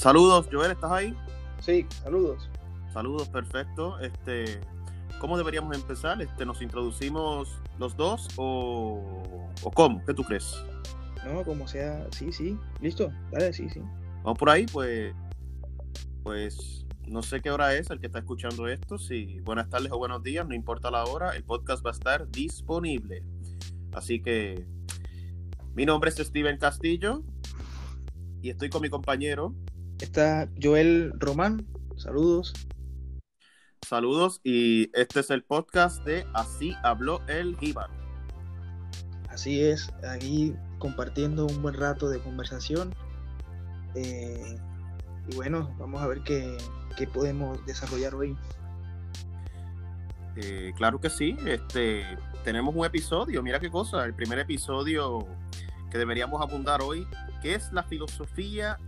Saludos, Joel, ¿estás ahí? Sí, saludos. Saludos, perfecto. Este, ¿Cómo deberíamos empezar? Este, ¿Nos introducimos los dos o, o cómo? ¿Qué tú crees? No, como sea, sí, sí. Listo, dale, sí, sí. Vamos por ahí, pues, pues no sé qué hora es el que está escuchando esto. Si buenas tardes o buenos días, no importa la hora, el podcast va a estar disponible. Así que mi nombre es Steven Castillo y estoy con mi compañero. Está Joel Román. Saludos. Saludos y este es el podcast de Así habló el Jíbaro. Así es, aquí compartiendo un buen rato de conversación. Eh, y bueno, vamos a ver qué, qué podemos desarrollar hoy. Eh, claro que sí, este, tenemos un episodio, mira qué cosa, el primer episodio que deberíamos abundar hoy, ¿qué es la filosofía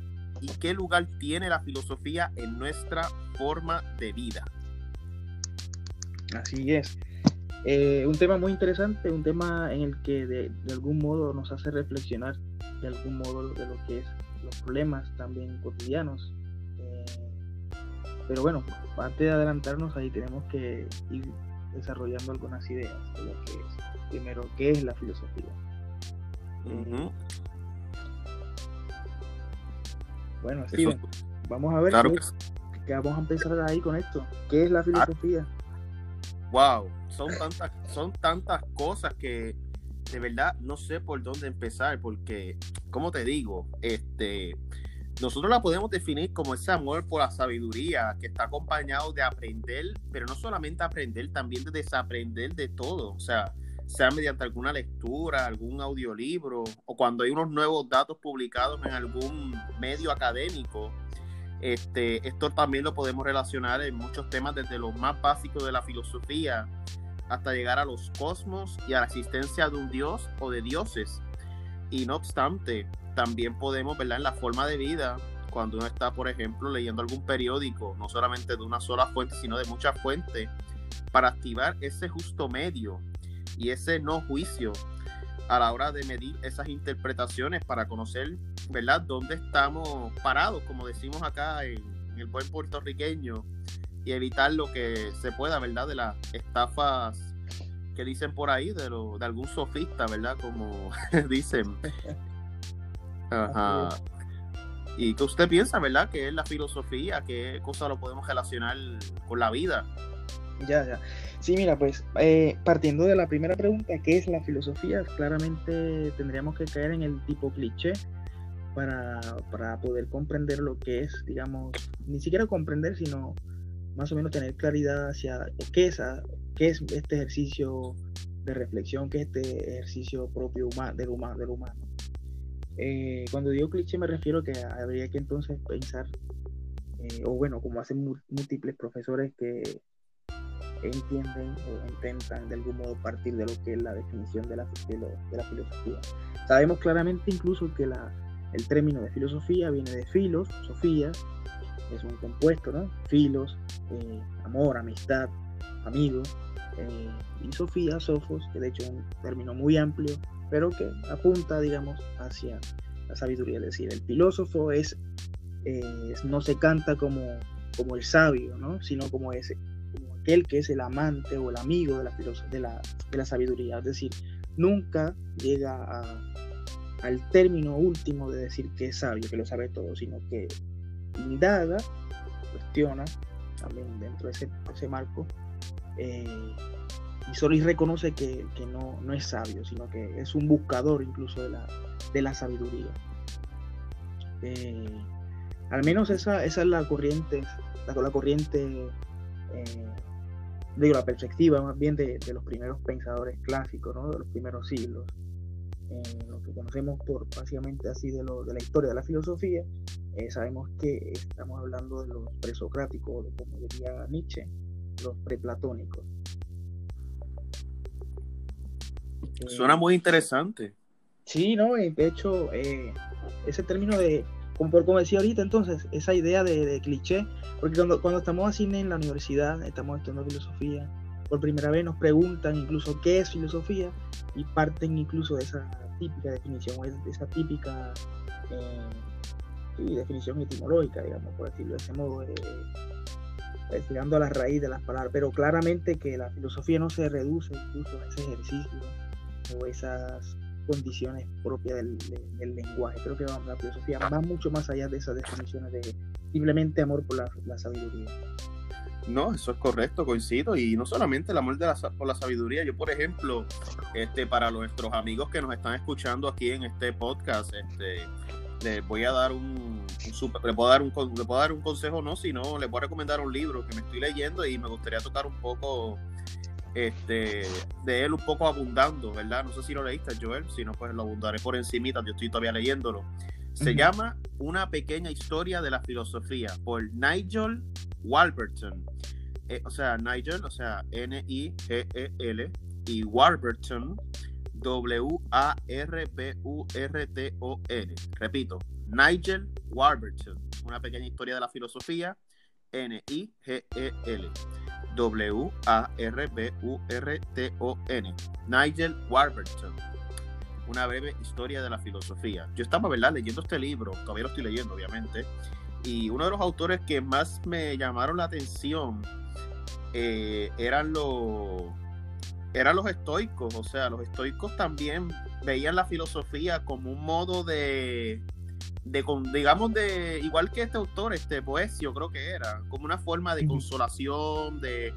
y qué lugar tiene la filosofía en nuestra forma de vida? Así es. Eh, un tema muy interesante, un tema en el que de, de, algún modo nos hace reflexionar de algún modo de lo que es los problemas también cotidianos. Eh, pero bueno, antes de adelantarnos ahí tenemos que ir desarrollando algunas ideas de lo que es. Primero, ¿qué es la filosofía? Uh -huh. Bueno, Steven, Eso, vamos a ver claro qué, que... que vamos a empezar ahí con esto. ¿Qué es la filosofía? Wow, son tantas, son tantas cosas que de verdad no sé por dónde empezar, porque, como te digo, este, nosotros la podemos definir como ese amor por la sabiduría que está acompañado de aprender, pero no solamente aprender, también de desaprender de todo, o sea, sea mediante alguna lectura, algún audiolibro, o cuando hay unos nuevos datos publicados en algún medio académico. Este, esto también lo podemos relacionar en muchos temas, desde lo más básico de la filosofía hasta llegar a los cosmos y a la existencia de un dios o de dioses. Y no obstante, también podemos verla en la forma de vida, cuando uno está, por ejemplo, leyendo algún periódico, no solamente de una sola fuente, sino de muchas fuentes, para activar ese justo medio y ese no juicio a la hora de medir esas interpretaciones para conocer, ¿verdad?, dónde estamos parados, como decimos acá en, el buen puertorriqueño, y evitar lo que se pueda, ¿verdad?, de las estafas que dicen por ahí, de, lo, de algún sofista, ¿verdad?, como dicen. Ajá. ¿Y qué usted piensa, verdad? ¿Qué es la filosofía? ¿Qué cosa lo podemos relacionar con la vida? Ya, ya. Sí, mira, pues eh, partiendo de la primera pregunta, ¿qué es la filosofía? Claramente tendríamos que caer en el tipo cliché para, para poder comprender lo que es, digamos, ni siquiera comprender, sino más o menos tener claridad hacia qué es, qué es este ejercicio de reflexión, qué es este ejercicio propio humano, del, humano, del humano. Eh, cuando digo cliché me refiero que habría que entonces pensar, eh, o bueno, como hacen múltiples profesores que entienden o intentan de algún modo partir de lo que es la definición de la, de, la filosofía. Sabemos claramente incluso que la, el término de filosofía viene de filos, sofía, es un compuesto, ¿no? Filos, eh, amor, amistad, amigo, eh, y sofía, sofos, que de hecho es un término muy amplio, pero que apunta, digamos, hacia la sabiduría. Es decir, el filósofo es, eh, no se canta como, como el sabio, ¿no? Sino como ese, aquel que es el amante o el amigo de la, sabiduría. Es decir, nunca llega al término último de decir que es sabio, que lo sabe todo, sino que indaga, cuestiona, también dentro de ese, marco, eh, y solo y reconoce que, no, es sabio, sino que es un buscador incluso de la, sabiduría. Eh, al menos esa, es la corriente, la, la corriente, eh, digo, la perspectiva más bien de, de, los primeros pensadores clásicos, ¿no? de los primeros siglos. Eh, lo que conocemos por básicamente así de, lo, de la historia de la filosofía, eh, sabemos que estamos hablando de los presocráticos, como diría Nietzsche, los preplatónicos. Suena muy interesante. Sí, ¿no? De hecho, eh, ese término de, como, como decía ahorita, entonces, esa idea de, de, cliché, porque cuando, cuando estamos así en la universidad, estamos estudiando filosofía, por primera vez nos preguntan incluso qué es filosofía y parten incluso de esa típica definición, de esa típica eh, definición etimológica, digamos, por decirlo de ese modo, eh, llegando a la raíz de las palabras, pero claramente que la filosofía no se reduce incluso a ese ejercicio o esas condiciones propias del, lenguaje. Creo que la filosofía va mucho más allá de esas definiciones de simplemente amor por la, sabiduría. No, eso es correcto, coincido. Y no solamente el amor de la, por la sabiduría. Yo, por ejemplo, este, para nuestros amigos que nos están escuchando aquí en este podcast, este, les voy a dar un, le puedo dar un le puedo dar un consejo no sino les voy a recomendar un libro que me estoy leyendo y me gustaría tocar un poco este, de él un poco abundando, ¿verdad? No sé si lo leíste, Joel, si no, pues lo abundaré por encimita, yo estoy todavía leyéndolo. Se llama Una pequeña historia de la filosofía por Nigel Warburton. Eh, o sea, Nigel, o sea, N-I-G-E-L, y Warburton, W-A-R-B-U-R-T-O-N. Repito, Nigel Warburton. Una pequeña historia de la filosofía, N-I-G-E-L. W-A-R-B-U-R-T-O-N. Nigel Warburton. Una breve historia de la filosofía. Yo estaba, ¿verdad?, leyendo este libro, todavía lo estoy leyendo, obviamente, y uno de los autores que más me llamaron la atención eh, eran los eran los estoicos, o sea, los estoicos también veían la filosofía como un modo de, de digamos, de, igual que este autor, este Boesio creo que era, como una forma de consolación, de,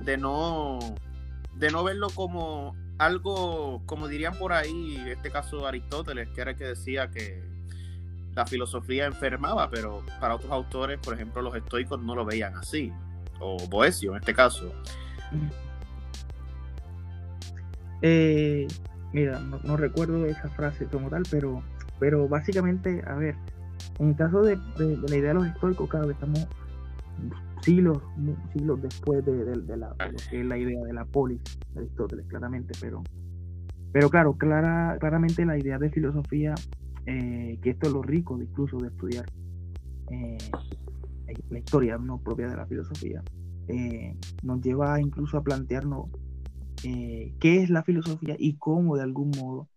de no, de no verlo como algo, como dirían por ahí, en este caso Aristóteles, que era el que decía que la filosofía enfermaba, pero para otros autores, por ejemplo, los estoicos no lo veían así, o Boesio en este caso. Eh, mira, no, recuerdo esa frase como tal, pero pero básicamente, a ver, en el caso de, la idea de los estoicos, claro que estamos siglos, siglos después de, la, lo que es la idea de la polis de Aristóteles, claramente, pero, pero claro, clara, claramente la idea de filosofía, eh, que esto es lo rico incluso de estudiar eh, la historia no propia de la filosofía, eh, nos lleva incluso a plantearnos qué es la filosofía y cómo de algún modo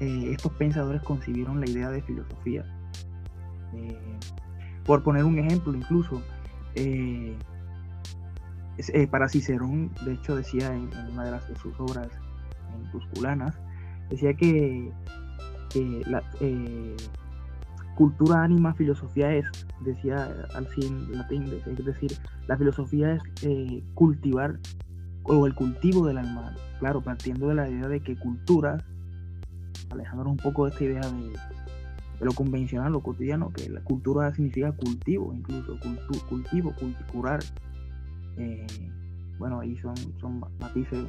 eh, estos pensadores concibieron la idea de filosofía. Eh, por poner un ejemplo, incluso, eh, para Cicerón, de hecho, decía en, una de, las, de sus obras en Tusculanas, decía que, la cultura, ánima, filosofía es, decía al en latín, es decir, la filosofía es cultivar o el cultivo del alma, claro, partiendo de la idea de que culturas alejándonos un poco de esta idea de, lo convencional, lo cotidiano, que la cultura significa cultivo, incluso cultivo, cultivar. Eh, bueno, ahí son, son matices eh,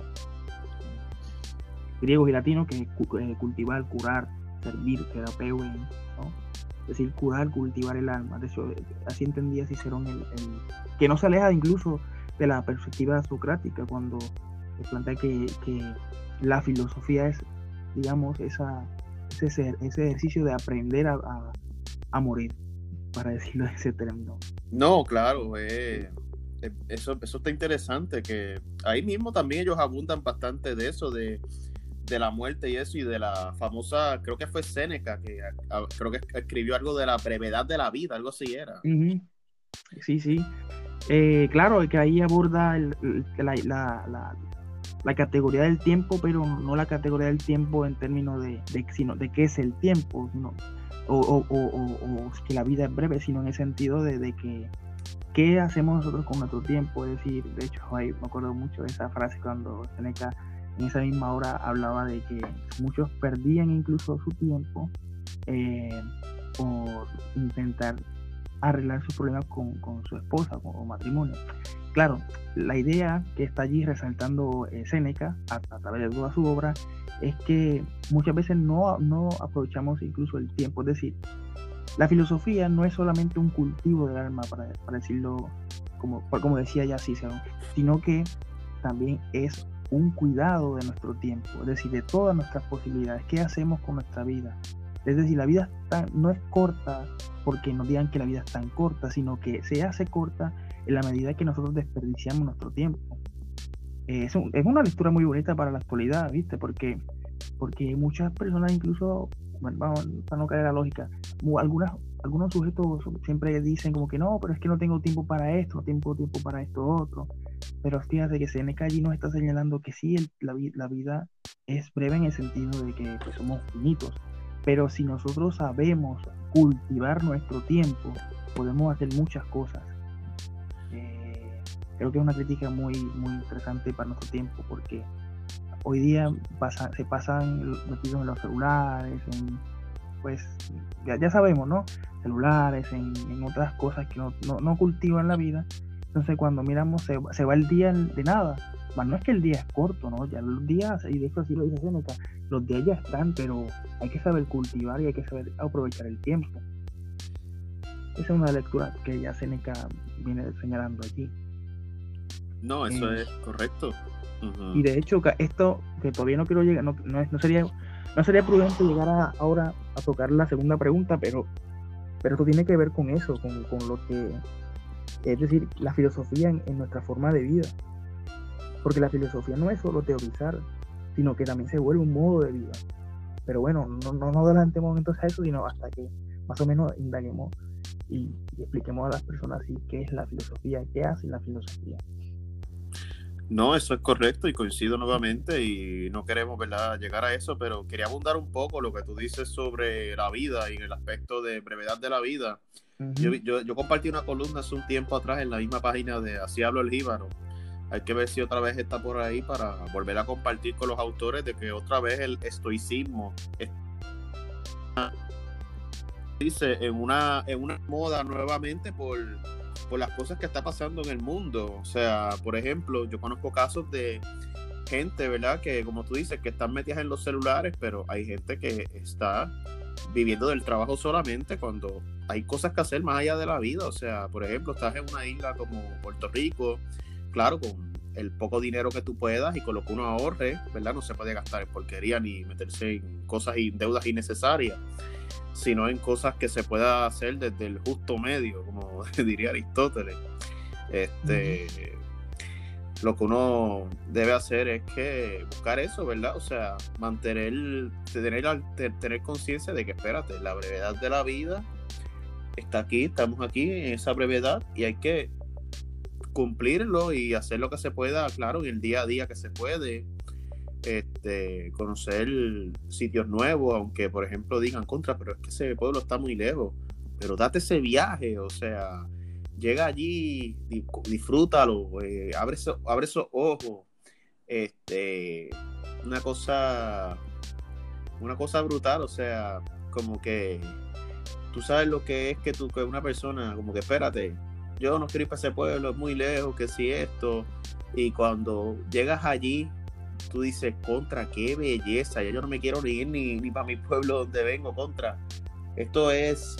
griegos y latinos que eh, cultivar, curar, servir, terapeu, ¿no? Es decir, curar, cultivar el alma. De hecho, así entendía Cicerón el, que no se aleja incluso de la perspectiva socrática cuando plantea que la filosofía es digamos, esa, ese, ese ejercicio de aprender a, a, morir, para decirlo de ese término. No, claro, eh, eh, eso, eso está interesante, que ahí mismo también ellos abundan bastante de eso, de, de la muerte y eso, y de la famosa, creo que fue Séneca, que creo que escribió algo de la brevedad de la vida, algo así era. Sí, sí. Eh, claro, que ahí aborda la, la, la categoría del tiempo, pero no la categoría del tiempo en términos de, sino de qué es el tiempo, o, o, o, que la vida es breve, sino en el sentido de, de, que qué hacemos nosotros con nuestro tiempo. Es decir, de hecho, ahí me acuerdo mucho de esa frase cuando Seneca en esa misma hora hablaba de que muchos perdían incluso su tiempo eh, por intentar arreglar sus problemas con, con su esposa o matrimonio. Claro, la idea que está allí resaltando eh, Séneca a, través de toda su obra es que muchas veces no, no aprovechamos incluso el tiempo. Es decir, la filosofía no es solamente un cultivo del alma, para, para decirlo como, como decía ya Cicero, sino que también es un cuidado de nuestro tiempo, es decir, de todas nuestras posibilidades. ¿Qué hacemos con nuestra vida? Es decir, la vida no es corta porque nos digan que la vida es tan corta, sino que se hace corta en la medida que nosotros desperdiciamos nuestro tiempo. es, una lectura muy bonita para la actualidad, ¿viste? Porque, porque muchas personas incluso vamos, para no caer la lógica, algunas, algunos sujetos siempre dicen como que no, pero es que no tengo tiempo para esto, no tengo tiempo para esto otro. Pero fíjate que Seneca allí nos está señalando que sí, la, la, vida es breve en el sentido de que pues, somos finitos. Pero si nosotros sabemos cultivar nuestro tiempo, podemos hacer muchas cosas. Creo que es una crítica muy, muy interesante para nuestro tiempo porque hoy día se pasan metidos en los celulares, en, pues ya, ya sabemos, ¿no? Celulares, en, otras cosas que no, no, cultivan la vida. Entonces cuando miramos se, se, va el día de nada. Más no es que el día es corto, ¿no? Ya los días, y de hecho así lo dice Seneca, los días ya están, pero hay que saber cultivar y hay que saber aprovechar el tiempo. Esa es una lectura que ya Seneca viene señalando aquí. No, eso eh, es correcto. Y de hecho, esto que todavía no quiero llegar, no, no, sería, no sería prudente llegar a, ahora a tocar la segunda pregunta, pero, pero esto tiene que ver con eso, con, con lo que, es decir, la filosofía en, nuestra forma de vida. Porque la filosofía no es solo teorizar, sino que también se vuelve un modo de vida. Pero bueno, no, no nos adelantemos entonces a eso, sino hasta que más o menos indaguemos y, y expliquemos a las personas qué es la filosofía, qué hace la filosofía. No, eso es correcto y coincido nuevamente y no queremos ¿verdad? llegar a eso, pero quería abundar un poco lo que tú dices sobre la vida y el aspecto de brevedad de la vida. yo, yo, compartí una columna hace un tiempo atrás en la misma página de Así hablo el jíbaro. Hay que ver si otra vez está por ahí para volver a compartir con los autores de que otra vez el estoicismo dice en una, en una moda nuevamente por por las cosas que está pasando en el mundo. O sea, por ejemplo, yo conozco casos de gente, ¿verdad? Que como tú dices, que están metidas en los celulares, pero hay gente que está viviendo del trabajo solamente cuando hay cosas que hacer más allá de la vida. O sea, por ejemplo, estás en una isla como Puerto Rico, claro, con el poco dinero que tú puedas y con lo que uno ahorre, ¿verdad? No se puede gastar en porquería ni meterse en cosas y deudas innecesarias sino en cosas que se pueda hacer desde el justo medio, como diría Aristóteles. Este, Lo que uno debe hacer es que buscar eso, ¿verdad? O sea, mantener, tener, tener conciencia de que, espérate, la brevedad de la vida está aquí, estamos aquí en esa brevedad y hay que cumplirlo y hacer lo que se pueda, claro, en el día a día que se puede, este, conocer sitios nuevos, aunque por ejemplo digan contra, pero es que ese pueblo está muy lejos. Pero date ese viaje, o sea, llega allí, disfrútalo, eh, abre, esos ojos. Este, una cosa, una cosa brutal, o sea, como que tú sabes lo que es que tú, que una persona, como que espérate, yo no quiero ir para ese pueblo, es muy lejos, que si esto, y cuando llegas allí, tú dices, contra, qué belleza, ya yo no me quiero ir ni, ni para mi pueblo donde vengo, contra. Esto es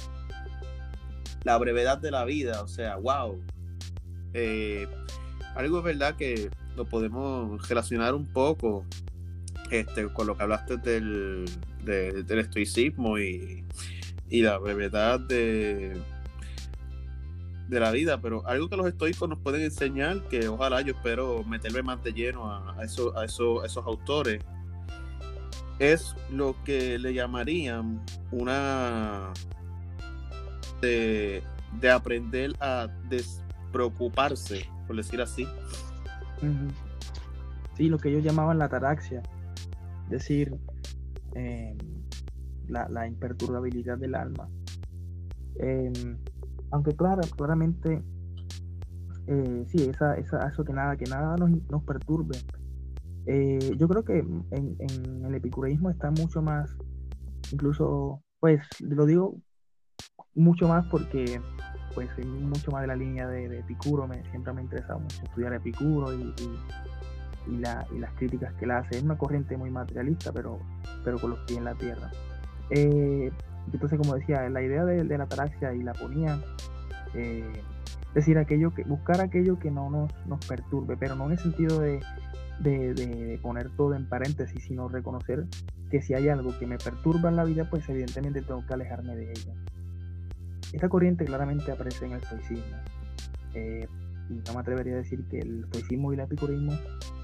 la brevedad de la vida, o sea, wow. Eh, algo es verdad que lo podemos relacionar un poco este, con lo que hablaste del, del estoicismo y, y la brevedad de, de la vida, pero algo que los estoicos nos pueden enseñar, que ojalá yo espero meterme más de lleno a, eso, a, eso, esos autores, es lo que le llamarían una de, aprender a despreocuparse, por decir así. Sí, lo que ellos llamaban la taraxia, es decir, eh, la, imperturbabilidad del alma. Eh, aunque claro, claramente eh, sí, eso que nada, que nada nos, nos perturbe. Eh, yo creo que en, el epicureísmo está mucho más, incluso, pues lo digo mucho más porque pues mucho más de la línea de, Epicuro, me, siempre me ha interesado mucho estudiar Epicuro y, y, y, las críticas que él hace. Es una corriente muy materialista, pero, pero con los pies en la tierra. Eh, entonces, como decía, la idea de, la ataraxia y la ponía, eh, decir, aquello que, buscar aquello que no nos, nos perturbe, pero no en el sentido de, de, poner todo en paréntesis, sino reconocer que si hay algo que me perturba en la vida, pues evidentemente tengo que alejarme de ella. Esta corriente claramente aparece en el estoicismo. Eh, y no me atrevería a decir que el estoicismo y el epicurismo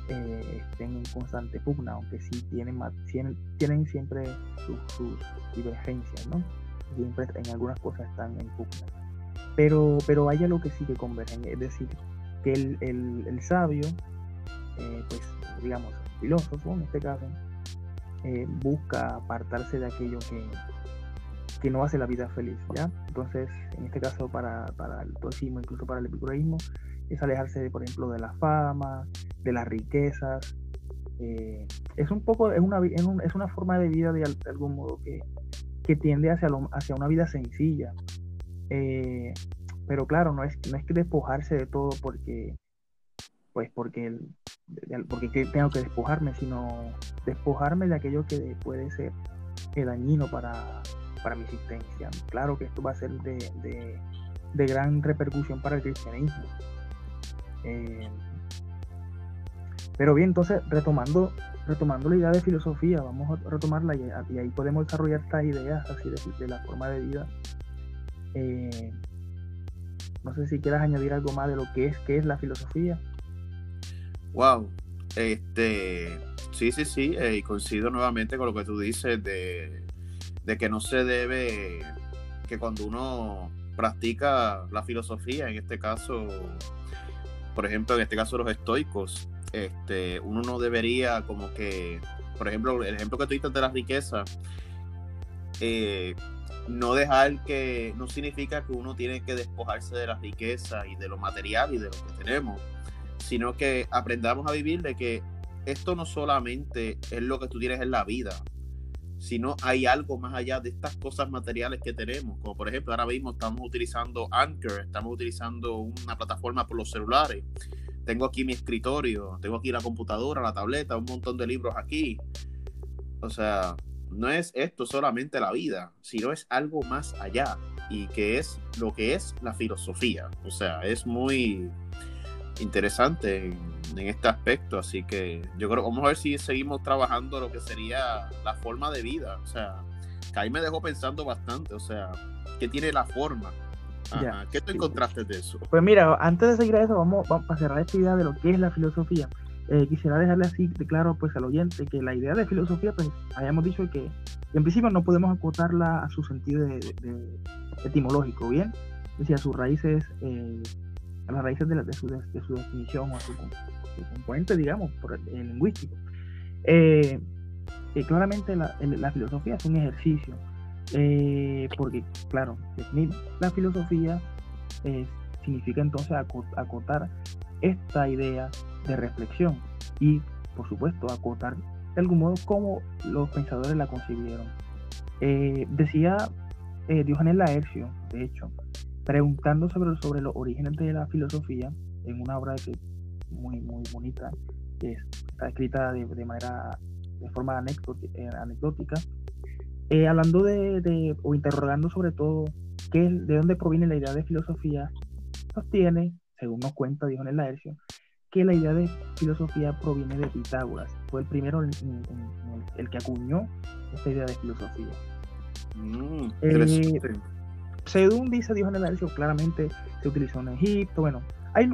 eh, estén en constante pugna, aunque sí tienen, tienen, tienen siempre sus, divergencias, ¿no? Siempre en algunas cosas están en pugna. Pero, pero hay algo que sí que convergen, es decir, que el, el, sabio, eh, pues digamos, filósofo en este caso, eh, busca apartarse de aquello que, que no hace la vida feliz, ¿ya? Entonces, en este caso para, para el toismo, incluso para el epicureísmo, es alejarse, de, por ejemplo, de la fama, de las riquezas. Eh, es un poco, es una, es una forma de vida de, algún modo que, que tiende hacia, hacia una vida sencilla. Eh, pero claro, no es, no es que despojarse de todo porque, pues porque, porque tengo que despojarme, sino despojarme de aquello que puede ser dañino para, para mi existencia. Claro que esto va a ser de, de, gran repercusión para el cristianismo. Eh, pero bien, entonces retomando, retomando la idea de filosofía, vamos a retomarla y, ahí podemos desarrollar estas ideas así de, la forma de vida. Eh, no sé si quieras añadir algo más de lo que es, qué es la filosofía. Wow, este, sí, sí, sí, eh, coincido nuevamente con lo que tú dices de de que no se debe, que cuando uno practica la filosofía, en este caso, por ejemplo, en este caso los estoicos, este, uno no debería como que, por ejemplo, el ejemplo que tú dices de la riqueza, eh, no dejar que, no significa que uno tiene que despojarse de la riqueza y de lo material y de lo que tenemos, sino que aprendamos a vivir de que esto no solamente es lo que tú tienes en la vida, sino hay algo más allá de estas cosas materiales que tenemos, como por ejemplo ahora mismo estamos utilizando Anchor, estamos utilizando una plataforma por los celulares, tengo aquí mi escritorio, tengo aquí la computadora, la tableta, un montón de libros aquí, o sea, no es esto solamente la vida, sino es algo más allá y que es lo que es la filosofía, o sea, es muy interesante en, este aspecto. Así que yo creo, vamos a ver si seguimos trabajando lo que sería la forma de vida. O sea, que ahí me dejó pensando bastante. O sea, ¿qué tiene la forma? ¿Qué te encontraste de eso? Pues mira, antes de seguir a eso, vamos, vamos a cerrar esta idea de lo que es la filosofía. Eh, quisiera dejarle así de claro pues al oyente que la idea de filosofía, pues hayamos dicho que en principio no podemos acotarla a su sentido de, etimológico, ¿bien? Es decir, a sus raíces eh, a las raíces de, su, definición o a su, componente, digamos, por el, lingüístico. Eh, eh, claramente la, filosofía es un ejercicio, eh, porque, claro, definir la filosofía significa entonces acotar esta idea de reflexión y, por supuesto, acotar de algún modo cómo los pensadores la concibieron. decía Diógenes Laercio, de hecho, preguntando sobre, sobre los orígenes de la filosofía en una obra que muy, muy bonita, que está escrita de, de manera, de forma eh, anecdótica, eh, hablando de, o interrogando sobre todo qué, de dónde proviene la idea de filosofía, sostiene, según nos cuenta Diógenes Laercio, que la idea de filosofía proviene de Pitágoras. Fue el primero el, que acuñó esta idea de filosofía. Mm, eh, según dice Dios en el claramente se utilizó en Egipto. Bueno, hay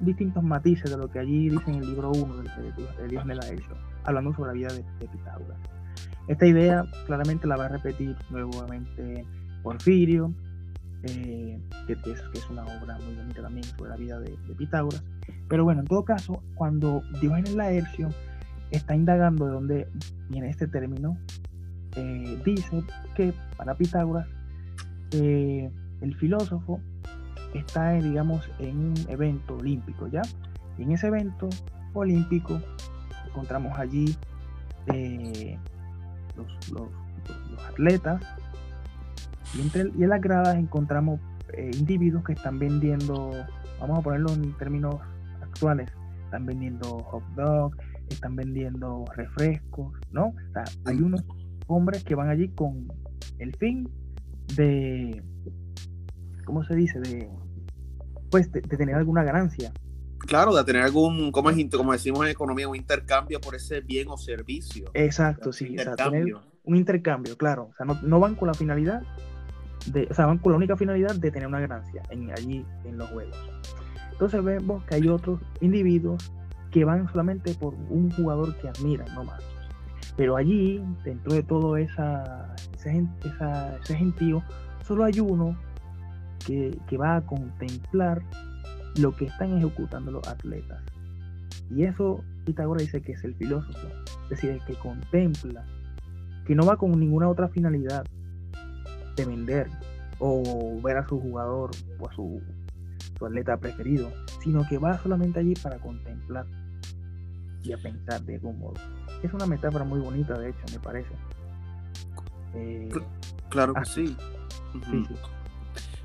distintos matices de lo que allí dice en el libro 1 de, Dios en el hablando sobre la vida de, Pitágoras. Esta idea claramente la va a repetir nuevamente Porfirio, eh, que, es, una obra muy bonita también sobre la vida de, Pitágoras. Pero bueno, en todo caso, cuando Dios en el Laercio está indagando de dónde viene este término, eh, dice que para Pitágoras eh, el filósofo está, digamos, en un evento olímpico, ¿ya? Y en ese evento olímpico encontramos allí eh, los, atletas y, entre, y en las gradas encontramos eh, individuos que están vendiendo, vamos a ponerlo en términos actuales, están vendiendo hot dog, están vendiendo refrescos, ¿no? O sea, hay unos hombres que van allí con el fin de, ¿cómo se dice? De, pues, de, tener alguna ganancia. Claro, de tener algún, como, es, como decimos en economía, un intercambio por ese bien o servicio. Exacto, sí, un intercambio, claro. O sea, no, van con la finalidad, de, o sea, van con la única finalidad de tener una ganancia en, allí en los juegos. Entonces vemos que hay otros individuos que van solamente por un jugador que admiran, no más. Pero allí, dentro de todo esa, ese gentío, solo hay uno que, que va a contemplar lo que están ejecutando los atletas. Y eso Pitágoras dice que es el filósofo, es decir, el que contempla, que no va con ninguna otra finalidad de vender o ver a su jugador o a su, su atleta preferido, sino que va solamente allí para contemplar y a pensar de algún modo. Es una metáfora muy bonita, de hecho, me parece. Eh, claro que sí.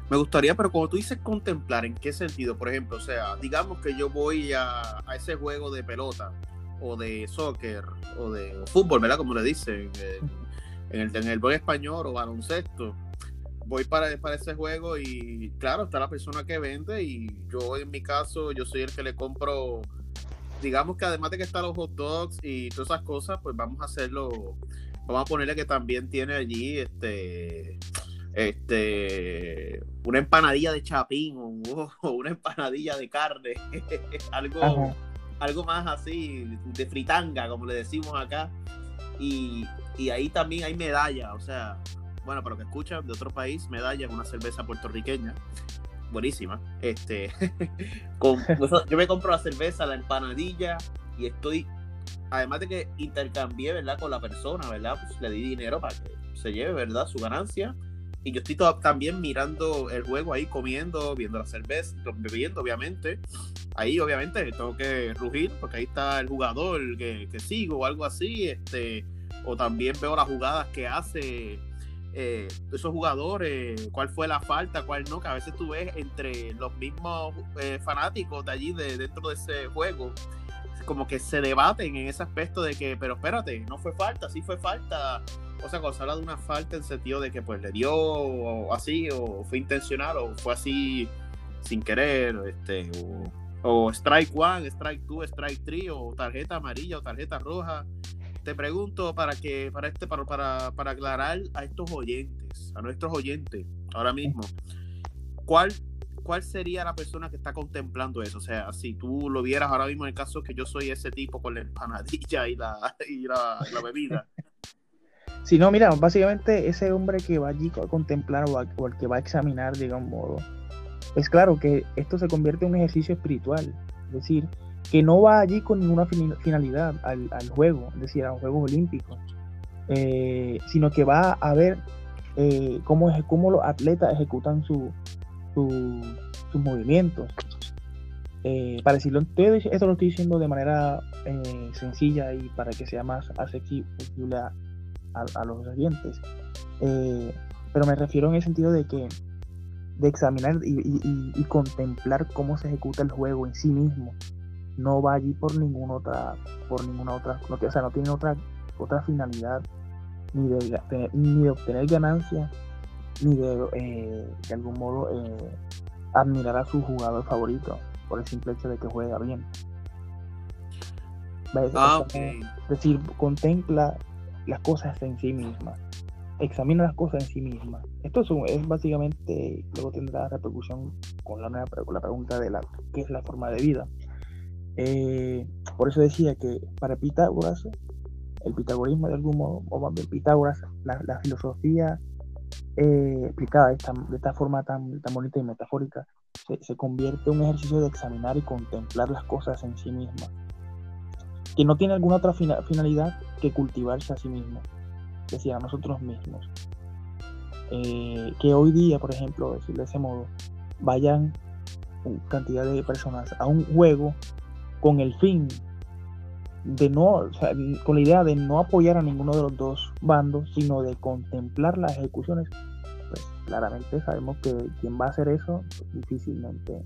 Me gustaría, pero como tú dices contemplar, ¿en qué sentido? Por ejemplo, o sea, digamos que yo voy a, ese juego de pelota o de soccer o de fútbol, ¿verdad? Como le dicen en el, en el buen español o baloncesto. Voy para, para ese juego y claro, está la persona que vende y yo en mi caso, yo soy el que le compro, digamos que además de que están los hot dogs y todas esas cosas, pues vamos a hacerlo, vamos a ponerle que también tiene allí este este una empanadilla de chapín o, una empanadilla de carne, algo, algo más así, de fritanga, como le decimos acá. Y, ahí también hay medalla, o sea, bueno, para los que escuchan de otro país, medalla en una cerveza puertorriqueña. Buenísima. Este, yo me compro la cerveza, la empanadilla y estoy, además de que intercambié, ¿verdad? Con la persona, ¿verdad? Pues le di dinero para que se lleve, ¿verdad? Su ganancia y yo estoy también mirando el juego ahí, comiendo, viendo la cerveza, bebiendo, obviamente. Ahí, obviamente, tengo que rugir, porque ahí está el jugador que, sigo o algo así. Este, o también veo las jugadas que hace eh, esos jugadores, cuál fue la falta, cuál no, que a veces tú ves entre los mismos eh, fanáticos de allí, de, dentro de ese juego, como que se debaten en ese aspecto de que, pero espérate, no fue falta, sí fue falta, o sea, cuando se habla de una falta en sentido de que pues le dio o así, o fue intencional, o fue así sin querer, este, o, strike one, strike two, strike three, o tarjeta amarilla o tarjeta roja. Te pregunto para que, para este, para, para, para aclarar a estos oyentes, a nuestros oyentes, ahora mismo, ¿cuál ¿cuál sería la persona que está contemplando eso? O sea, si tú lo vieras ahora mismo en el caso que yo soy ese tipo con la empanadilla y la, y la, la bebida, si no, mira, básicamente ese hombre que va allí a contemplar o, el que va a examinar, digamos, es claro que esto se convierte en un ejercicio espiritual. Es decir, que no va allí con ninguna finalidad al, juego, es decir, a los Juegos Olímpicos, eh, sino que va a ver eh, cómo, los atletas ejecutan su, sus movimientos. Eh, para decirlo, esto lo estoy diciendo de manera sencilla y para que sea más accesible a, los oyentes. Eh, pero me refiero en el sentido de que de examinar y, contemplar cómo se ejecuta el juego en sí mismo. No va allí por ninguna otra, por ninguna otra, no, o sea, no tiene otra, otra finalidad ni de, ni de obtener ganancia, ni de, eh, de algún modo eh, admirar a su jugador favorito por el simple hecho de que juega bien. Ah, es decir, contempla las cosas en sí mismas. Examina las cosas en sí mismas. Esto es, básicamente, luego tendrá repercusión con la, nueva, con la pregunta de la, qué es la forma de vida. Eh, por eso decía que para Pitágoras, el pitagorismo de algún modo, o más bien Pitágoras, la, filosofía eh, explicada de esta, forma tan, tan bonita y metafórica, se, se, convierte en un ejercicio de examinar y contemplar las cosas en sí mismas, que no tiene alguna otra finalidad que cultivarse a sí mismo, es decir, a nosotros mismos. Eh, que hoy día, por ejemplo, decirlo de ese modo, vayan cantidad de personas a un juego con el fin de no, con la idea de no apoyar a ninguno de los dos bandos, sino de contemplar las ejecuciones, pues claramente sabemos que quien va a hacer eso difícilmente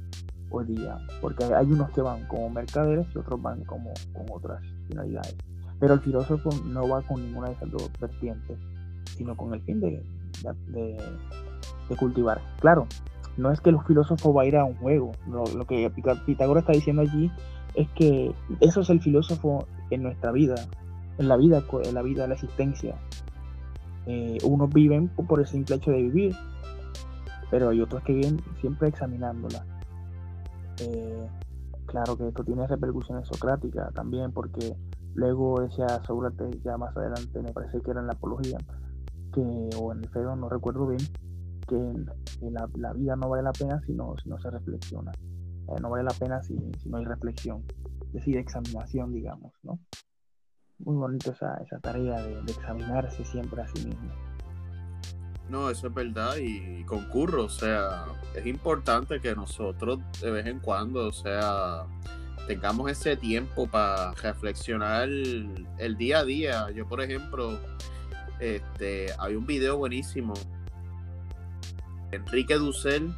hoy día, porque hay unos que van como mercaderes y otros van como con otras finalidades. Pero el filósofo no va con ninguna de esas dos vertientes, sino con el fin de, de, cultivar. Claro, no es que el filósofo va a ir a un juego. Lo, que Pitágoras está diciendo allí es que eso es el filósofo en nuestra vida, en la vida, en la vida, la existencia. Eh, unos viven por el simple hecho de vivir, pero hay otros que viven siempre examinándola. Eh, claro que esto tiene repercusiones socráticas también, porque luego decía Sócrates ya más adelante, me parece que era en la apología, que, o en el Fedon, no recuerdo bien, que, la, vida no vale la pena si no, si no se reflexiona. No vale la pena si, no hay reflexión, es decir, examinación, digamos, ¿no? Muy bonito esa, esa tarea de, de examinarse siempre a sí mismo. No, eso es verdad y concurro, o sea, es importante que nosotros de vez en cuando, o sea, tengamos ese tiempo para reflexionar el, día a día. Yo, por ejemplo, este, hay un video buenísimo, Enrique Dussel,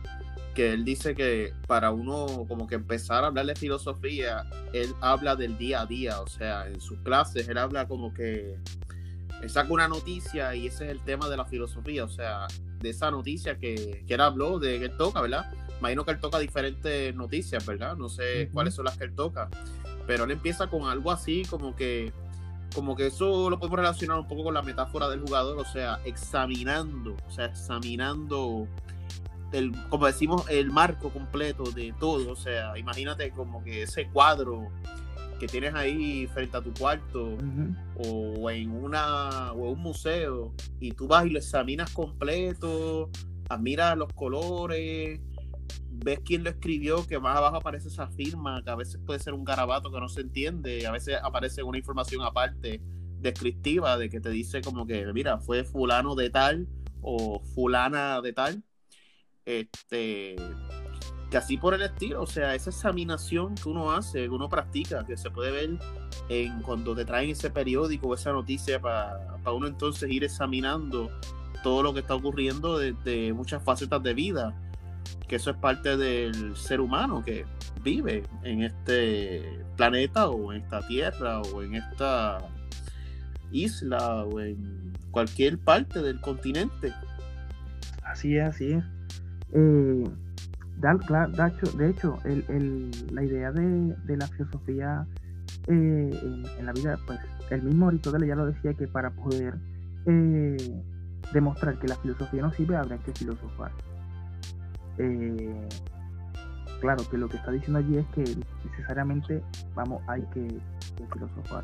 que él dice que para uno como que empezar a hablar de filosofía, él habla del día a día, o sea, en sus clases él habla como que saca una noticia y ese es el tema de la filosofía, o sea, de esa noticia que, que él habló, de que él toca, ¿verdad? Imagino que él toca diferentes noticias, ¿verdad? No sé cuáles son las que él toca, pero él empieza con algo así como que como que eso lo podemos relacionar un poco con la metáfora del jugador, o sea, examinando, o sea, examinando el, como decimos, el marco completo de todo, o sea, imagínate como que ese cuadro que tienes ahí frente a tu cuarto o en una o un museo y tú vas y lo examinas completo, admiras los colores, ves quién lo escribió, que más abajo aparece esa firma, que a veces puede ser un garabato que no se entiende, a veces aparece una información aparte descriptiva de que te dice como que, mira, fue fulano de tal o fulana de tal. Este, que así por el estilo, o sea, esa examinación que uno hace, que uno practica, que se puede ver en cuando te traen ese periódico o esa noticia para uno entonces ir examinando todo lo que está ocurriendo desde muchas facetas de vida, que eso es parte del ser humano que vive en este planeta o en esta tierra o en esta isla o en cualquier parte del continente. Así es, así es. Eh, de hecho, la idea de, la filosofía eh, en, la vida, pues el mismo Aristóteles ya lo decía que para poder eh, demostrar que la filosofía no sirve, habría que filosofar. Claro que lo que está diciendo allí es que necesariamente vamos, hay que, filosofar.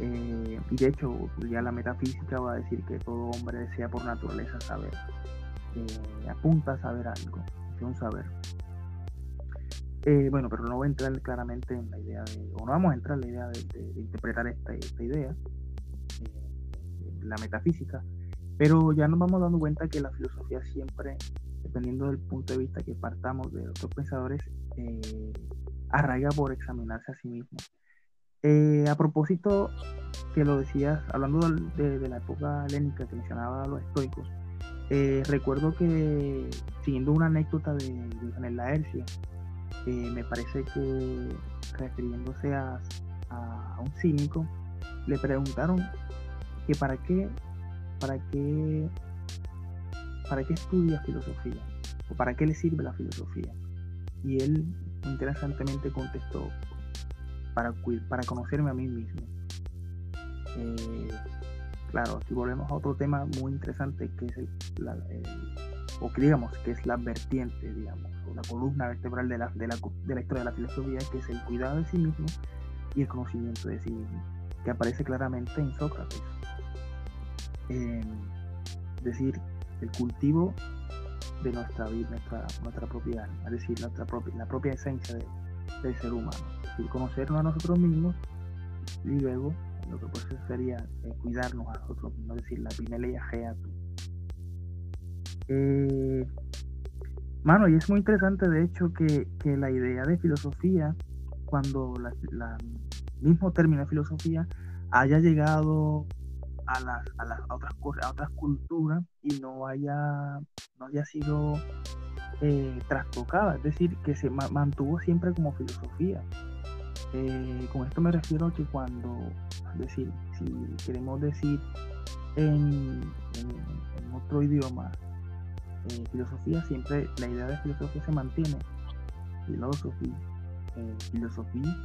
y de hecho, ya la metafísica va a decir que todo hombre desea por naturaleza saber, apunta a saber algo un saber. Eh, bueno, pero no voy a entrar claramente en la idea de, o no vamos a entrar en la idea de, interpretar esta, esta idea, eh, la metafísica, pero ya nos vamos dando cuenta que la filosofía siempre, dependiendo del punto de vista que partamos de otros pensadores, eh, arraiga por examinarse a sí mismo. a propósito, que lo decías, hablando de, de la época helénica que mencionaba a los estoicos, eh, recuerdo que, siguiendo una anécdota de, de Laercia, eh, me parece que refiriéndose a, un cínico, le preguntaron que para qué, para qué, para qué estudia filosofía o para qué le sirve la filosofía. Y él interesantemente contestó, para, para conocerme a mí mismo. Eh, claro, aquí volvemos a otro tema muy interesante que es el, o que digamos que es la vertiente, digamos, o la columna vertebral de la, de la, de la historia de la filosofía, que es el cuidado de sí mismo y el conocimiento de sí mismo, que aparece claramente en Sócrates. es decir, el cultivo de nuestra vida, nuestra, nuestra propia alma, es decir, nuestra propia, la propia esencia del ser humano, es decir, conocernos a nosotros mismos y luego lo que puede sería eh, cuidarnos a nosotros no decir, la primera ley ajea eh, mano, y es muy interesante de hecho que, la idea de filosofía, cuando la, mismo término de filosofía haya llegado a las, a las otras a otras culturas y no haya no haya sido eh, trastocada, es decir, que se mantuvo siempre como filosofía. Eh, con esto me refiero a que cuando, es decir, si queremos decir en, otro idioma, eh, filosofía, siempre la idea de filosofía se mantiene. Filosofía, eh, filosofía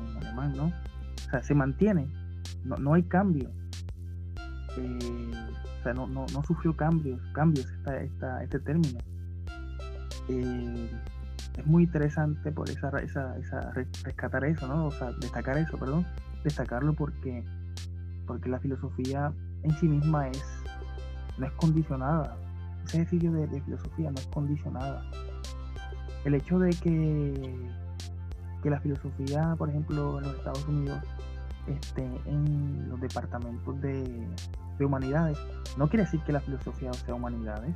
en alemán, ¿no? O sea, se mantiene, no, no hay cambio. o sea, no, no, no, sufrió cambios, cambios esta, esta, este término. Es muy interesante por esa, esa, esa rescatar eso, ¿no? O sea, destacar eso, perdón, destacarlo porque, porque la filosofía en sí misma es, no es condicionada. Ese ejercicio de, de filosofía no es condicionada. El hecho de que, que la filosofía, por ejemplo, en los Estados Unidos, esté en los departamentos de, de humanidades, no quiere decir que la filosofía sea humanidades.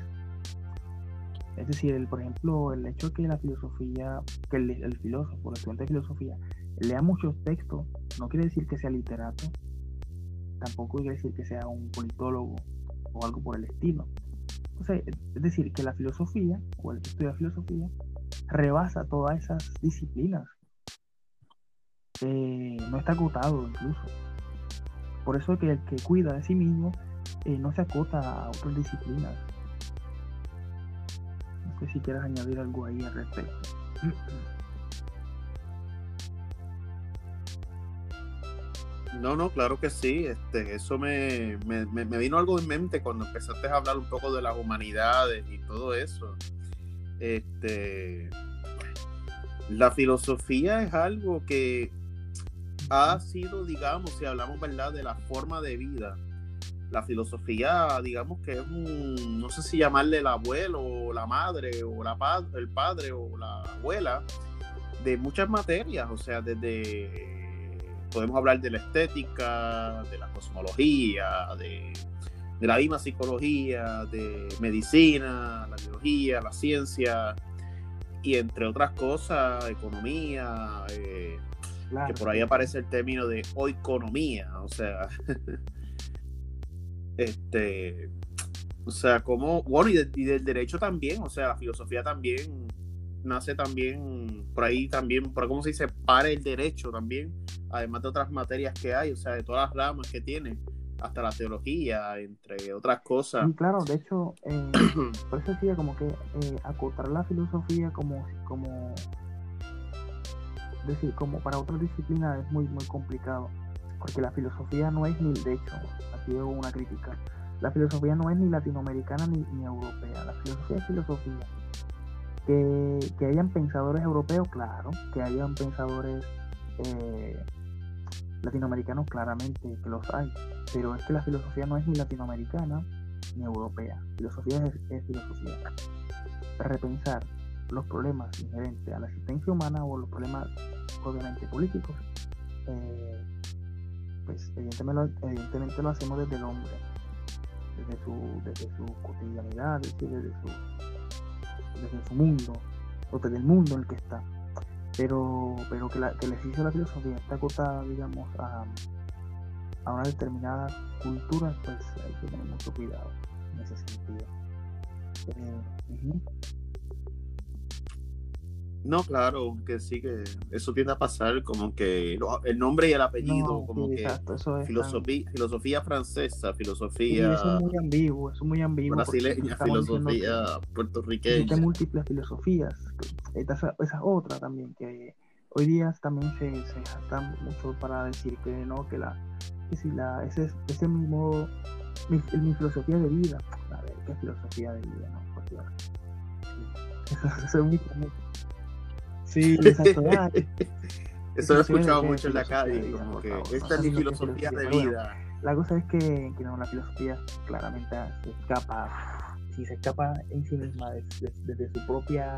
Es decir, el, por ejemplo, el hecho de que la filosofía, que el, el filósofo, el estudiante de filosofía, lea muchos textos, no quiere decir que sea literato, tampoco quiere decir que sea un politólogo o algo por el estilo. O es decir, que la filosofía, o el que estudia filosofía, rebasa todas esas disciplinas. Eh, no está acotado incluso. Por eso es que el que cuida de sí mismo eh, no se acota a otras disciplinas. Si quieras añadir algo ahí al respecto. No, no, claro que sí. Este, eso me, me, me, vino algo en mente cuando empezaste a hablar un poco de las humanidades y todo eso. Este, la filosofía es algo que ha sido, digamos, si hablamos verdad de la forma de vida, la filosofía, digamos que es un, no sé si llamarle el abuelo o la madre o la el padre o la abuela de muchas materias, o sea, desde podemos hablar de la estética, de la cosmología, de, de la misma psicología, de medicina, la biología, la ciencia y entre otras cosas, economía, eh, que por ahí aparece el término de economía, o sea, este, o sea, como, bueno, y, del derecho también, o sea, la filosofía también nace también, por ahí también, por cómo se dice, para el derecho también, además de otras materias que hay, o sea, de todas las ramas que tiene, hasta la teología, entre otras cosas. Y claro, de hecho, eh, por eso decía como que eh, acotar la filosofía como, como decir, como para otra disciplina es muy, muy complicado, porque la filosofía no es ni, de hecho, aquí hago una crítica, la filosofía no es ni latinoamericana ni, ni europea, la filosofía es filosofía. Que, que, hayan pensadores europeos, claro, que hayan pensadores eh, latinoamericanos, claramente que los hay, pero es que la filosofía no es ni latinoamericana ni europea, filosofía es, es filosofía. Repensar los problemas inherentes a la existencia humana o los problemas obviamente políticos, eh, pues evidentemente, evidentemente, lo hacemos desde el hombre, desde su, desde su cotidianidad, desde, su, desde su mundo, o desde el mundo en el que está. Pero, pero que, la, que el ejercicio de la filosofía está acotada, digamos, a, a una determinada cultura, pues hay que tener mucho cuidado en ese sentido. Eh, no, claro, que sí, que eso tiende a pasar como que el nombre y el apellido, como que filosofía, filosofía francesa, filosofía... eso es muy ambiguo, eso es muy ambiguo. Brasileña, filosofía puertorriqueña. Existen múltiples filosofías. Esa, esa otra también, que hoy día también se, se mucho para decir que no, que la... Que si la ese, ese mismo... Mi, mi filosofía de vida. A ver, ¿qué filosofía de vida? No, porque, eso, eso es muy Sí, exacto. Eso lo he escuchado mucho en la calle, como que esta es mi filosofía de vida. La cosa es que, que no, la filosofía claramente se escapa, si se escapa en sí misma desde, su propia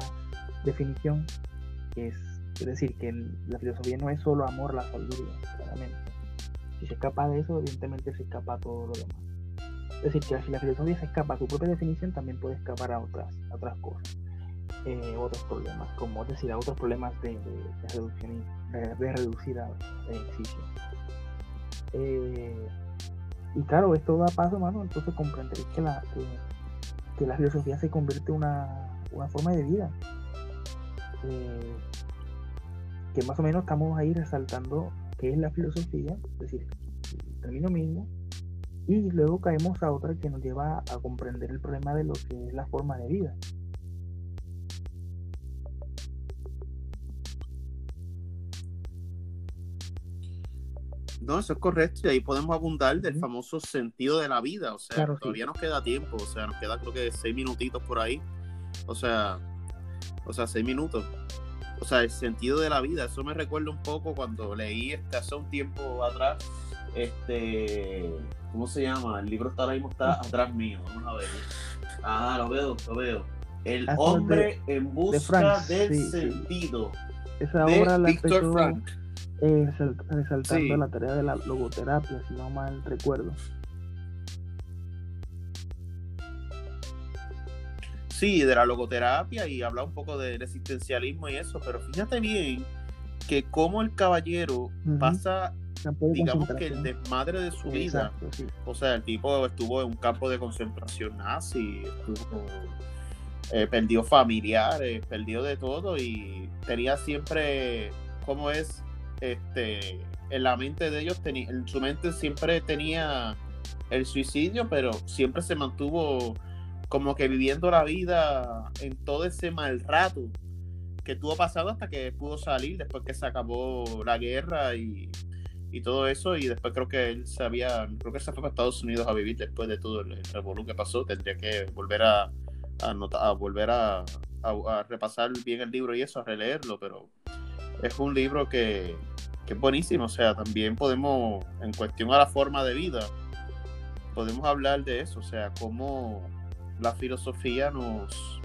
definición, es, es decir, que la filosofía no es solo amor, la sabiduría, claramente. Si se escapa de eso, evidentemente se escapa todo lo demás. Es decir, que si la filosofía se escapa a su propia definición, también puede escapar a otras, a otras cosas. Eh, otros problemas, como decir, otros problemas de, de, reducción, de, de reducir ejercicio. Eh, y claro, esto da paso, mano, entonces comprenderéis que la, que, la filosofía se convierte en una, una forma de vida. Eh, que más o menos estamos ahí resaltando qué es la filosofía, es decir, el término mismo, y luego caemos a otra que nos lleva a comprender el problema de lo que es la forma de vida. No, eso es correcto. Y ahí podemos abundar del famoso sentido de la vida. O sea, todavía nos queda tiempo. O sea, nos queda creo que seis minutitos por ahí. O sea, O sea, seis minutos. O sea, el sentido de la vida. Eso me recuerda un poco cuando leí este hace un tiempo atrás. Este. ¿Cómo se llama? El libro está ahora mismo está atrás mío. Vamos a ver. Ah, lo veo, lo veo. El hombre en busca del sentido. Esa obra la Víctor Frank. Resaltando la tarea de la logoterapia, si no mal recuerdo. Sí, de la logoterapia y habla un poco del existencialismo y eso, pero fíjate bien que como el caballero pasa, digamos que el desmadre de su vida, o sea, el tipo estuvo en un campo de concentración nazi, eh, perdió familiares, perdió de todo y tenía siempre, ¿cómo es? Este, en la mente de ellos, en su mente siempre tenía el suicidio, pero siempre se mantuvo como que viviendo la vida en todo ese mal rato que tuvo pasado hasta que pudo salir después que se acabó la guerra y, todo eso. Y después creo que él se había creo que se fue a Estados Unidos a vivir después de todo el revolú que pasó. Tendría que volver a a, volver a, repasar bien el libro y eso a releerlo pero es un libro que, que es buenísimo o sea también podemos en cuestión a la forma de vida podemos hablar de eso o sea cómo la filosofía nos,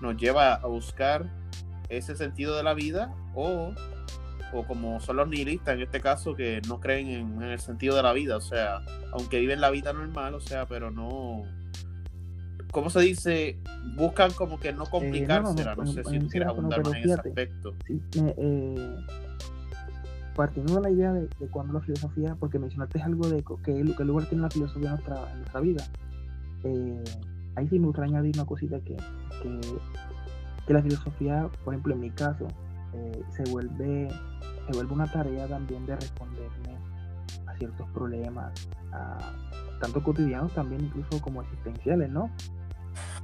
nos lleva a buscar ese sentido de la vida o, o como son los nihilistas en este caso que no creen en, el sentido de la vida, o sea, aunque viven la vida normal, o sea, pero no, ¿cómo se dice? Buscan como que no complicársela, no, sé si tú quieres abundar más en ese aspecto. Eh, partiendo de la idea de, cuando la filosofía, porque mencionaste algo de que, que lugar tiene la filosofía en nuestra, en nuestra vida. Eh, ahí sí me gustaría añadir una cosita que, que, la filosofía, por ejemplo, en mi caso, eh, se, vuelve, se vuelve una tarea también de responderme a ciertos problemas, tanto cotidianos también incluso como existenciales, ¿no?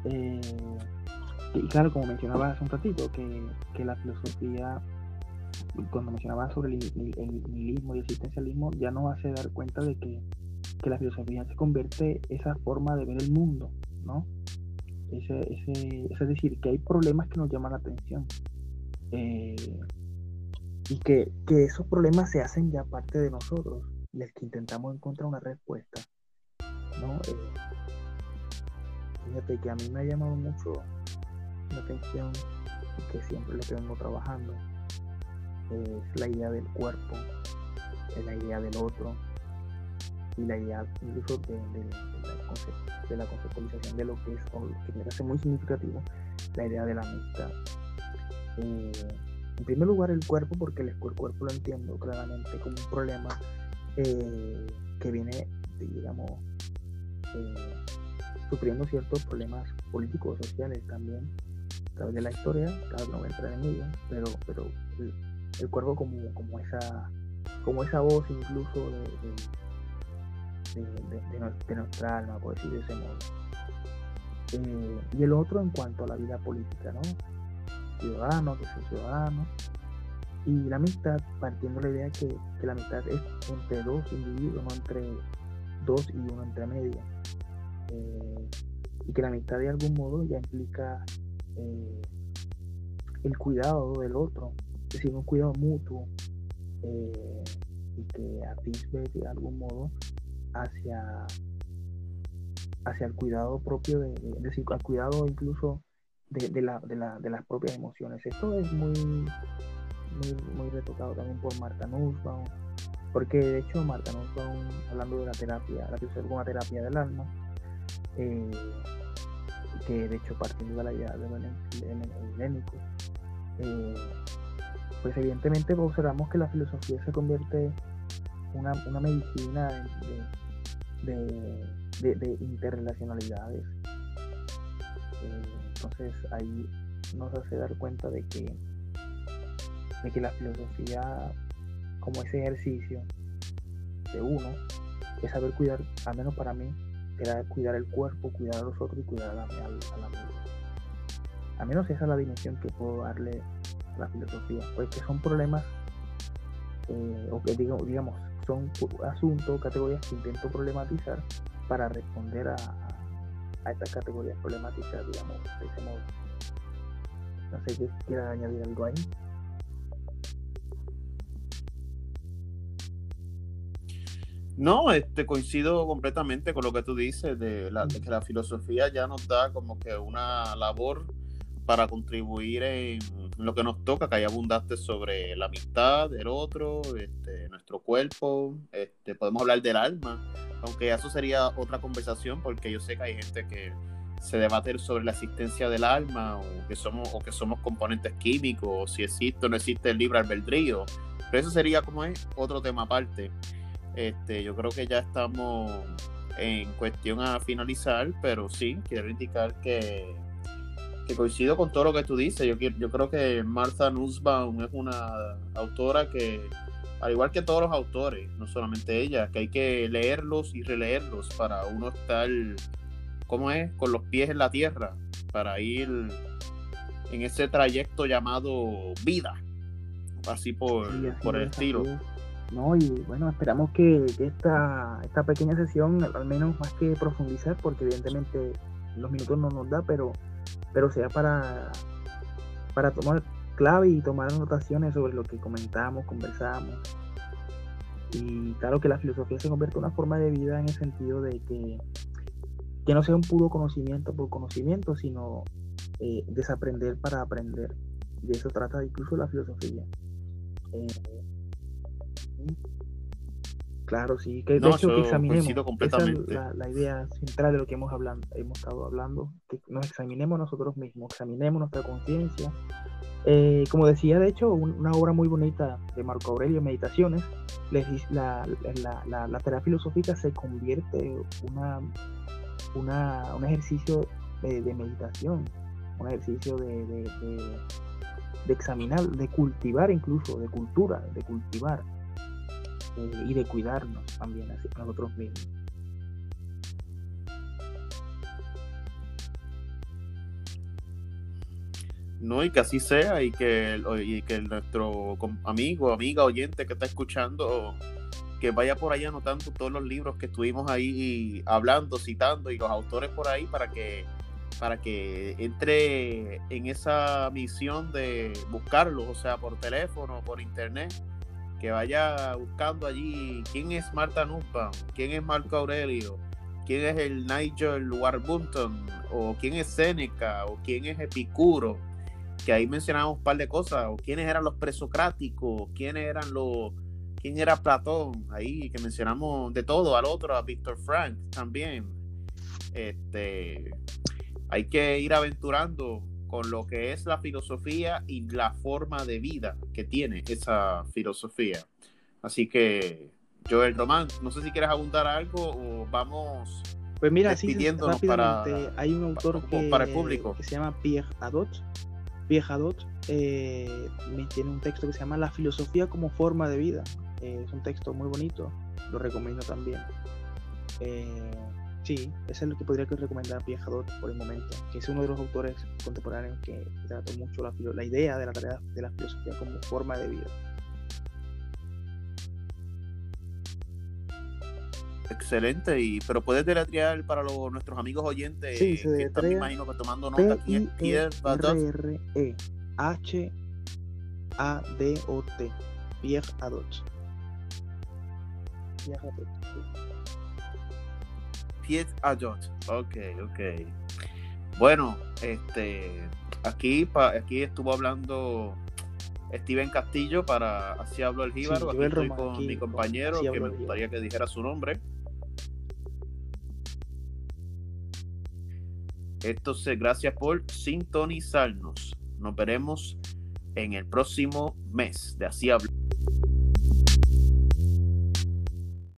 Eh, y claro, como mencionaba hace un ratito, que, que la filosofía, cuando mencionaba sobre el, nihilismo y el existencialismo, ya no hace dar cuenta de que, que la filosofía se convierte esa forma de ver el mundo, ¿no? Ese, ese, es decir, que hay problemas que nos llaman la atención. Eh, y que, esos problemas se hacen ya parte de nosotros, les que intentamos encontrar una respuesta. ¿no? Eh, fíjate que a mí me ha llamado mucho la atención que siempre lo que vengo trabajando es la idea del cuerpo, es la idea del otro, y la idea incluso de, la, conceptualización de lo que es, o que me hace muy significativo, la idea de la amistad. Eh, en primer lugar, el cuerpo, porque el, cuerpo lo entiendo claramente como un problema eh, que viene, digamos, eh, sufriendo ciertos problemas políticos, sociales también, a través de la historia, claro, no voy a en ello, pero, pero el, cuerpo como, como, esa, como esa voz incluso de de, nuestra alma, por decir de ese modo. Eh, y el otro en cuanto a la vida política, ¿no? Ciudadano, que soy ciudadano. Y la amistad, partiendo de la idea que, que la amistad es entre dos individuos, no entre dos y uno entre media. Eh, y que la amistad de algún modo ya implica eh, el cuidado del otro, es decir, un cuidado mutuo y que atisbe de algún modo hacia, hacia el cuidado propio, de, decir, al cuidado incluso de, la, la, las propias emociones. Esto es muy, retocado también por Marta Nussbaum, porque de hecho Marta Nussbaum, hablando de la terapia, la que una terapia del alma, eh, que de hecho partiendo de la idea del helénico, eh, pues evidentemente observamos que la filosofía se convierte una, una medicina de, de, interrelacionalidades. Eh, entonces ahí nos hace dar cuenta de que, de que la filosofía, como ese ejercicio de uno, es saber cuidar, al menos para mí, era cuidar el cuerpo, cuidar a los otros y cuidar a la, a la, a menos esa es la dimensión que puedo darle a la filosofía, pues que son problemas, eh, o que digo, digamos, son asuntos, categorías que intento problematizar para responder a, a estas categorías problemáticas, digamos, de ese modo. No sé si quiera añadir algo ahí. No, este, coincido completamente con lo que tú dices de, la, que la filosofía ya nos da como que una labor para contribuir en lo que nos toca, que hay abundaste sobre la amistad del otro, este, nuestro cuerpo, este, podemos hablar del alma, aunque eso sería otra conversación porque yo sé que hay gente que se debate sobre la existencia del alma o que somos o que somos componentes químicos o si existe o no existe el libre albedrío, pero eso sería como es otro tema aparte. Este, yo creo que ya estamos en cuestión a finalizar, pero sí, quiero indicar que, que coincido con todo lo que tú dices. Yo, yo creo que Martha Nussbaum es una autora que, al igual que todos los autores, no solamente ella, que hay que leerlos y releerlos para uno estar, ¿cómo es?, con los pies en la tierra, para ir en ese trayecto llamado vida, así por, Sí, por el es, estilo. es. No, y bueno, esperamos que, esta, esta pequeña sesión, al menos más que profundizar, porque evidentemente los minutos no nos da, pero, pero sea para, para tomar clave y tomar anotaciones sobre lo que comentamos, conversamos. Y claro que la filosofía se convierte en una forma de vida en el sentido de que, que no sea un puro conocimiento por conocimiento, sino eh, desaprender para aprender. De eso trata incluso la filosofía. Eh, Claro, sí, que de No, hecho que examinemos, esa es la, la idea central de lo que hemos, hablan- hemos estado hablando, que nos examinemos nosotros mismos, examinemos nuestra conciencia. Eh, como decía, de hecho, un- una obra muy bonita de Marco Aurelio, Meditaciones, les la, la, la, la terapia filosófica se convierte en una, una, un ejercicio de, de meditación, un ejercicio de, de, de- de examinar, de cultivar incluso, de cultura, de cultivar eh, y de cuidarnos también así nosotros mismos. No, y que así sea, y que, y que nuestro amigo, amiga, oyente que está escuchando, que vaya por ahí anotando todos los libros que estuvimos ahí hablando, citando, y los autores por ahí para que, para que entre en esa misión de buscarlos, o sea, por teléfono, por internet, que vaya buscando allí quién es Marta Nussbaum, quién es Marco Aurelio, quién es el Nigel Warburton, o quién es Séneca, o quién es Epicuro, que ahí mencionamos un par de cosas, o quiénes eran los presocráticos, quiénes eran los, quién era Platón, ahí que mencionamos de todo, al otro, a Víctor Frank también. Este, hay que ir aventurando con lo que es la filosofía y la forma de vida que tiene esa filosofía. Así que, Joel Román, no sé si quieres abundar algo o vamos Pues mira, sí, Despidiéndonos rápidamente, para- hay un autor como que, para el público. que se llama Pierre Hadot. Pierre Hadot eh, tiene un texto que se llama La filosofía como forma de vida. Eh, es un texto muy bonito, lo recomiendo también. Eh, sí, ese es lo que podría recomendar Hadot por el momento, que es uno de los autores contemporáneos que trató mucho la, idea de la tarea de la filosofía como forma de vida. Excelente, y pero puedes deletrear para los, nuestros amigos oyentes Sí, se que están, me imagino que tomando nota aquí es Pierre. P-I-E-R-R-E H A D O T Pierre Hadot. Pierre Hadot. Pierre Hadot. Ok, ok. Bueno, este aquí pa- aquí estuvo hablando Steven Castillo para así hablo el jíbaro. Sí, aquí estoy Román, con aquí mi compañero que me gustaría que dijera su nombre. Entonces, gracias por sintonizarnos. Nos veremos en el próximo mes de Así Hablo.